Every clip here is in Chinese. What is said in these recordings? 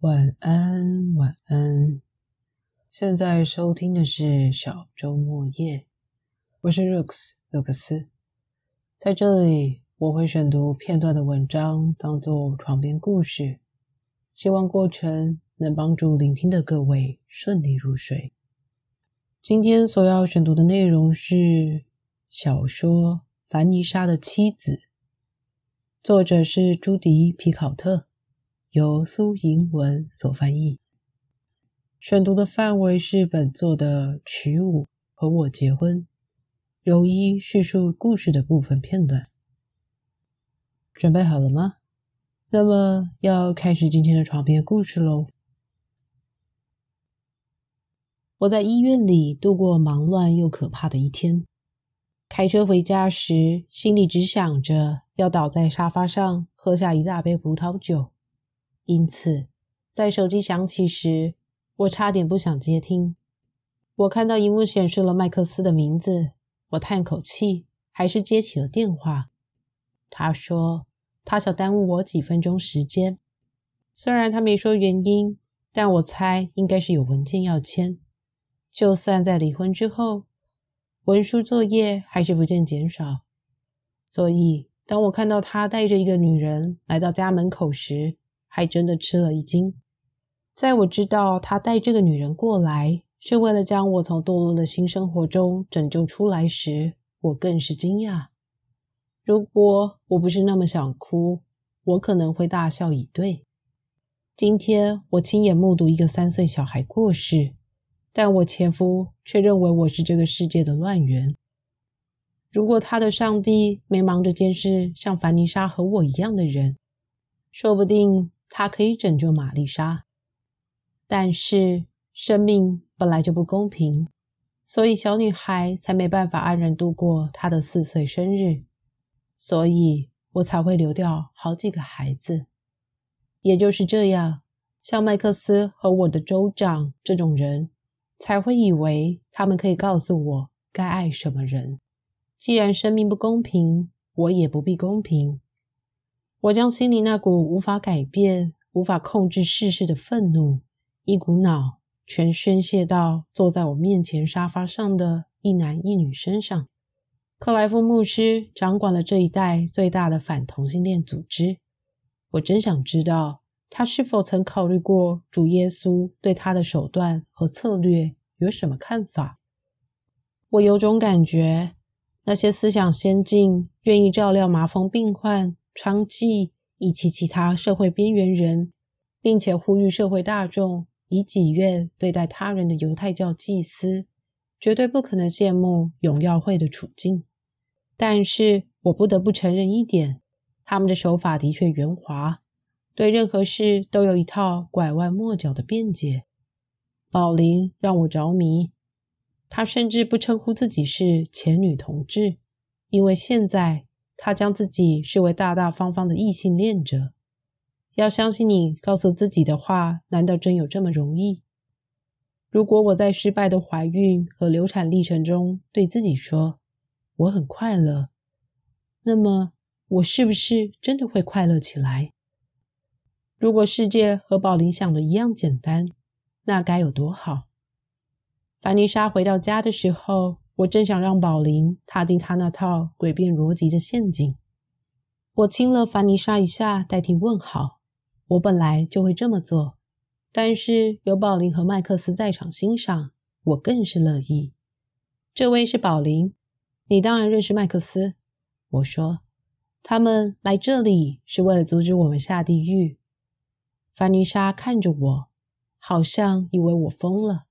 晚安，晚安。现在收听的是小周末夜，我是 Rooks 洛克斯。在这里，我会选读片段的文章，当做床边故事，希望过程能帮助聆听的各位顺利入睡。今天所要选读的内容是小说《凡妮莎的妻子》，作者是朱迪皮考特。由苏银文所翻译。选读的范围是本作的曲舞和我结婚，柔一叙述故事的部分片段。准备好了吗？那么要开始今天的床边故事喽。我在医院里度过忙乱又可怕的一天。开车回家时，心里只想着要倒在沙发上喝下一大杯葡萄酒。因此，在手机响起时，我差点不想接听。我看到荧幕显示了麦克斯的名字，我叹口气，还是接起了电话。他说他想耽误我几分钟时间，虽然他没说原因，但我猜应该是有文件要签。就算在离婚之后，文书作业还是不见减少。所以，当我看到他带着一个女人来到家门口时，还真的吃了一惊。在我知道他带这个女人过来是为了将我从堕落的新生活中拯救出来时，我更是惊讶。如果我不是那么想哭，我可能会大笑以对。今天我亲眼目睹一个三岁小孩过世，但我前夫却认为我是这个世界的乱源。如果他的上帝没忙着监视像凡妮莎和我一样的人，说不定。他可以拯救玛丽莎，但是生命本来就不公平，所以小女孩才没办法安然度过她的四岁生日，所以我才会流掉好几个孩子。也就是这样，像麦克斯和我的州长这种人，才会以为他们可以告诉我该爱什么人。既然生命不公平，我也不必公平。我将心里那股无法改变、无法控制世事的愤怒，一股脑全宣泄到坐在我面前沙发上的一男一女身上。克莱夫牧师掌管了这一代最大的反同性恋组织。我真想知道，他是否曾考虑过主耶稣对他的手段和策略有什么看法？我有种感觉，那些思想先进、愿意照料麻风病患。娼妓以及其他社会边缘人，并且呼吁社会大众以己愿对待他人的犹太教祭司，绝对不可能羡慕永耀会的处境。但是我不得不承认一点，他们的手法的确圆滑，对任何事都有一套拐弯抹角的辩解。宝林让我着迷，他甚至不称呼自己是前女同志，因为现在。他将自己视为大大方方的异性恋者。要相信你告诉自己的话，难道真有这么容易？如果我在失败的怀孕和流产历程中对自己说我很快乐，那么我是不是真的会快乐起来？如果世界和宝林想的一样简单，那该有多好！凡妮莎回到家的时候。我正想让宝林踏进他那套诡辩逻辑的陷阱。我亲了凡妮莎一下，代替问好。我本来就会这么做，但是有宝林和麦克斯在场欣赏，我更是乐意。这位是宝林，你当然认识麦克斯。我说，他们来这里是为了阻止我们下地狱。凡妮莎看着我，好像以为我疯了。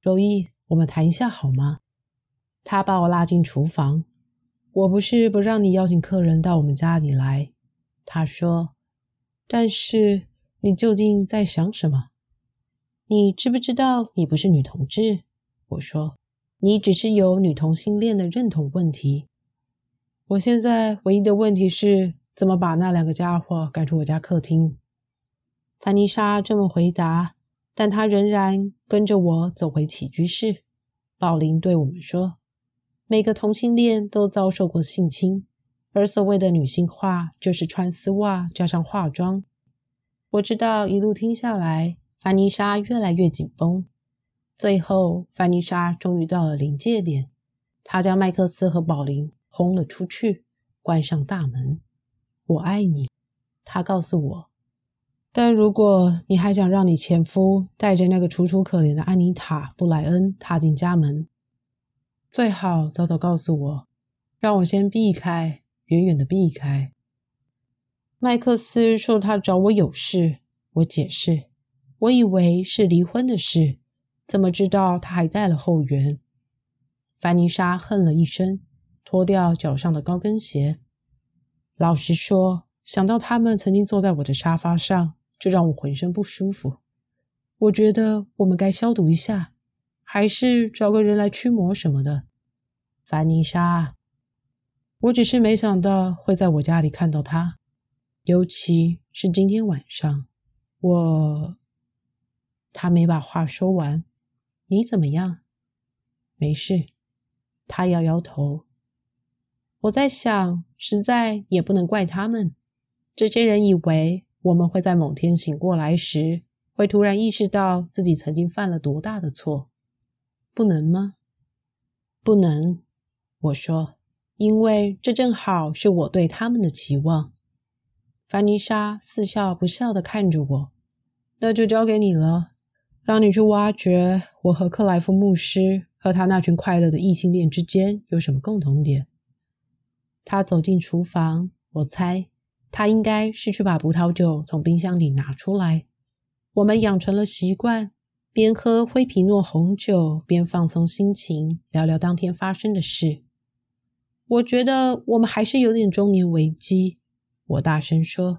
柔意，我们谈一下好吗？他把我拉进厨房。我不是不让你邀请客人到我们家里来，他说。但是你究竟在想什么？你知不知道你不是女同志？我说，你只是有女同性恋的认同问题。我现在唯一的问题是怎么把那两个家伙赶出我家客厅。凡妮莎这么回答，但她仍然跟着我走回起居室。宝林对我们说。每个同性恋都遭受过性侵，而所谓的女性化就是穿丝袜加上化妆。我知道一路听下来，凡妮莎越来越紧绷。最后，凡妮莎终于到了临界点，她将麦克斯和宝林轰了出去，关上大门。我爱你，她告诉我。但如果你还想让你前夫带着那个楚楚可怜的安妮塔·布莱恩踏进家门，最好早早告诉我，让我先避开，远远的避开。麦克斯说他找我有事，我解释，我以为是离婚的事，怎么知道他还带了后援？凡妮莎哼了一声，脱掉脚上的高跟鞋。老实说，想到他们曾经坐在我的沙发上，就让我浑身不舒服。我觉得我们该消毒一下，还是找个人来驱魔什么的。凡妮莎，我只是没想到会在我家里看到他。尤其是今天晚上，我……他没把话说完。你怎么样？没事。他摇摇头。我在想，实在也不能怪他们。这些人以为我们会在某天醒过来时，会突然意识到自己曾经犯了多大的错。不能吗？不能。我说，因为这正好是我对他们的期望。凡妮莎似笑不笑的看着我，那就交给你了，让你去挖掘我和克莱夫牧师和他那群快乐的异性恋之间有什么共同点。他走进厨房，我猜他应该是去把葡萄酒从冰箱里拿出来。我们养成了习惯，边喝灰皮诺红酒边放松心情，聊聊当天发生的事。我觉得我们还是有点中年危机。我大声说：“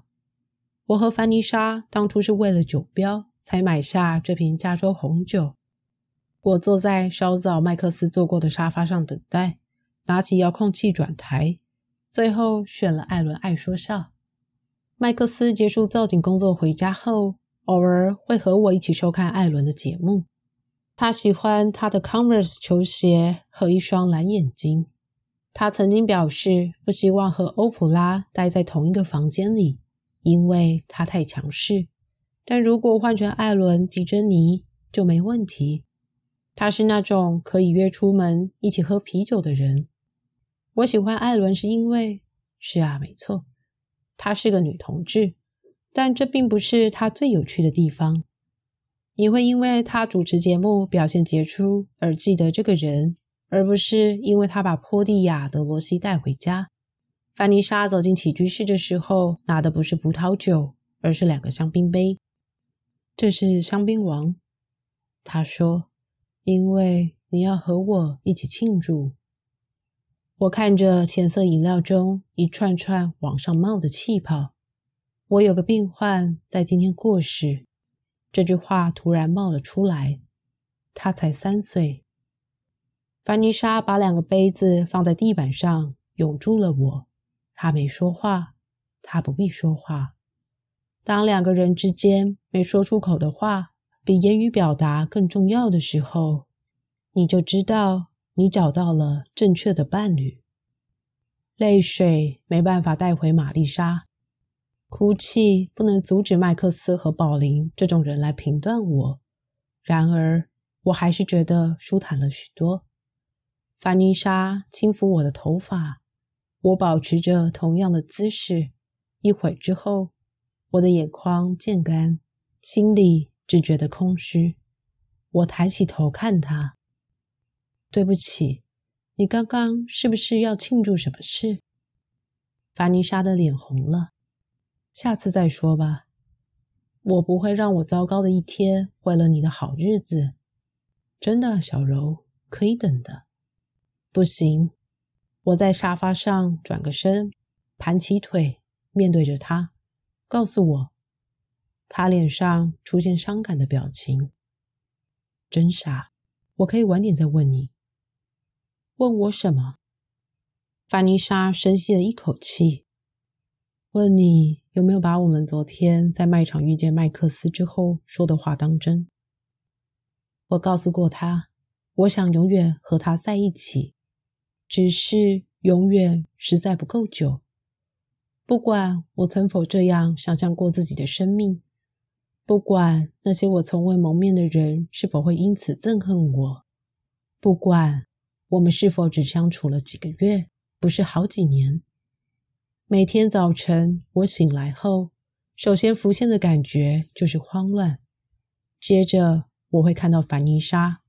我和凡妮莎当初是为了酒标才买下这瓶加州红酒。”我坐在稍早麦克斯坐过的沙发上等待，拿起遥控器转台，最后选了艾伦爱说笑。麦克斯结束造景工作回家后，偶尔会和我一起收看艾伦的节目。他喜欢他的 Converse 球鞋和一双蓝眼睛。他曾经表示不希望和欧普拉待在同一个房间里，因为他太强势。但如果换成艾伦·及珍妮就没问题。他是那种可以约出门一起喝啤酒的人。我喜欢艾伦是因为，是啊，没错，她是个女同志。但这并不是他最有趣的地方。你会因为他主持节目表现杰出而记得这个人。而不是因为他把坡地亚的罗西带回家。范妮莎走进起居室的时候，拿的不是葡萄酒，而是两个香槟杯。这是香槟王，他说，因为你要和我一起庆祝。我看着浅色饮料中一串串往上冒的气泡。我有个病患在今天过世。这句话突然冒了出来。他才三岁。凡妮莎把两个杯子放在地板上，拥住了我。她没说话，她不必说话。当两个人之间没说出口的话比言语表达更重要的时候，你就知道你找到了正确的伴侣。泪水没办法带回玛丽莎，哭泣不能阻止麦克斯和宝林这种人来评断我。然而，我还是觉得舒坦了许多。凡妮莎轻抚我的头发，我保持着同样的姿势。一会儿之后，我的眼眶渐干，心里只觉得空虚。我抬起头看他。对不起，你刚刚是不是要庆祝什么事？凡妮莎的脸红了。下次再说吧。我不会让我糟糕的一天毁了你的好日子。真的，小柔，可以等的。不行，我在沙发上转个身，盘起腿，面对着他，告诉我，他脸上出现伤感的表情。真傻，我可以晚点再问你。问我什么？范妮莎深吸了一口气，问你有没有把我们昨天在卖场遇见麦克斯之后说的话当真？我告诉过他，我想永远和他在一起。只是永远实在不够久。不管我曾否这样想象过自己的生命，不管那些我从未谋面的人是否会因此憎恨我，不管我们是否只相处了几个月，不是好几年。每天早晨我醒来后，首先浮现的感觉就是慌乱。接着我会看到凡妮莎，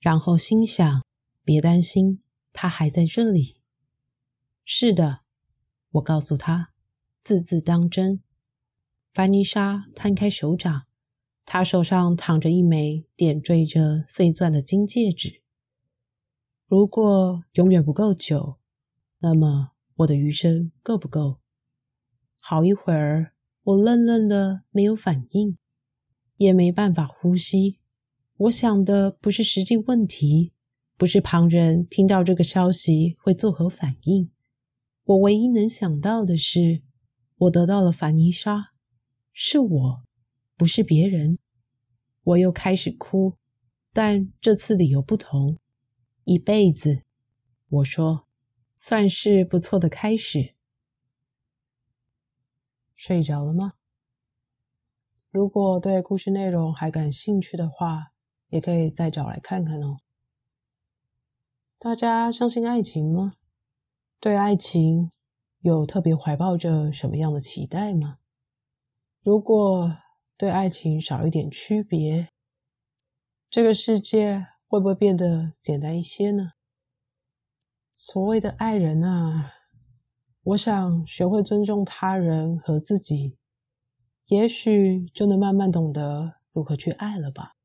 然后心想：别担心，她还在这里。是的，我告诉她，字字当真。凡妮莎摊开手掌，她手上躺着一枚点缀着碎钻的金戒指。如果永远不够久，那么我的余生够不够？好一会儿，我愣愣的没有反应，也没办法呼吸。我想的不是实际问题，不是旁人听到这个消息会作何反应。我唯一能想到的是，我得到了凡妮莎。是我，不是别人。我又开始哭，但这次理由不同。一辈子，我说，算是不错的开始。睡着了吗？如果对故事内容还感兴趣的话，也可以再找来看看哦。大家相信爱情吗？对爱情有特别怀抱着什么样的期待吗？如果对爱情少一点区别，这个世界会不会变得简单一些呢？所谓的爱人啊，我想学会尊重他人和自己，也许就能慢慢懂得如何去爱了吧？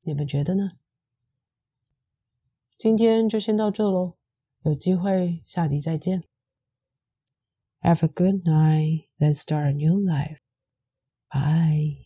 你们觉得呢？今天就先到这喽，有机会下集再见。Have a good night, let's start a new life. Bye.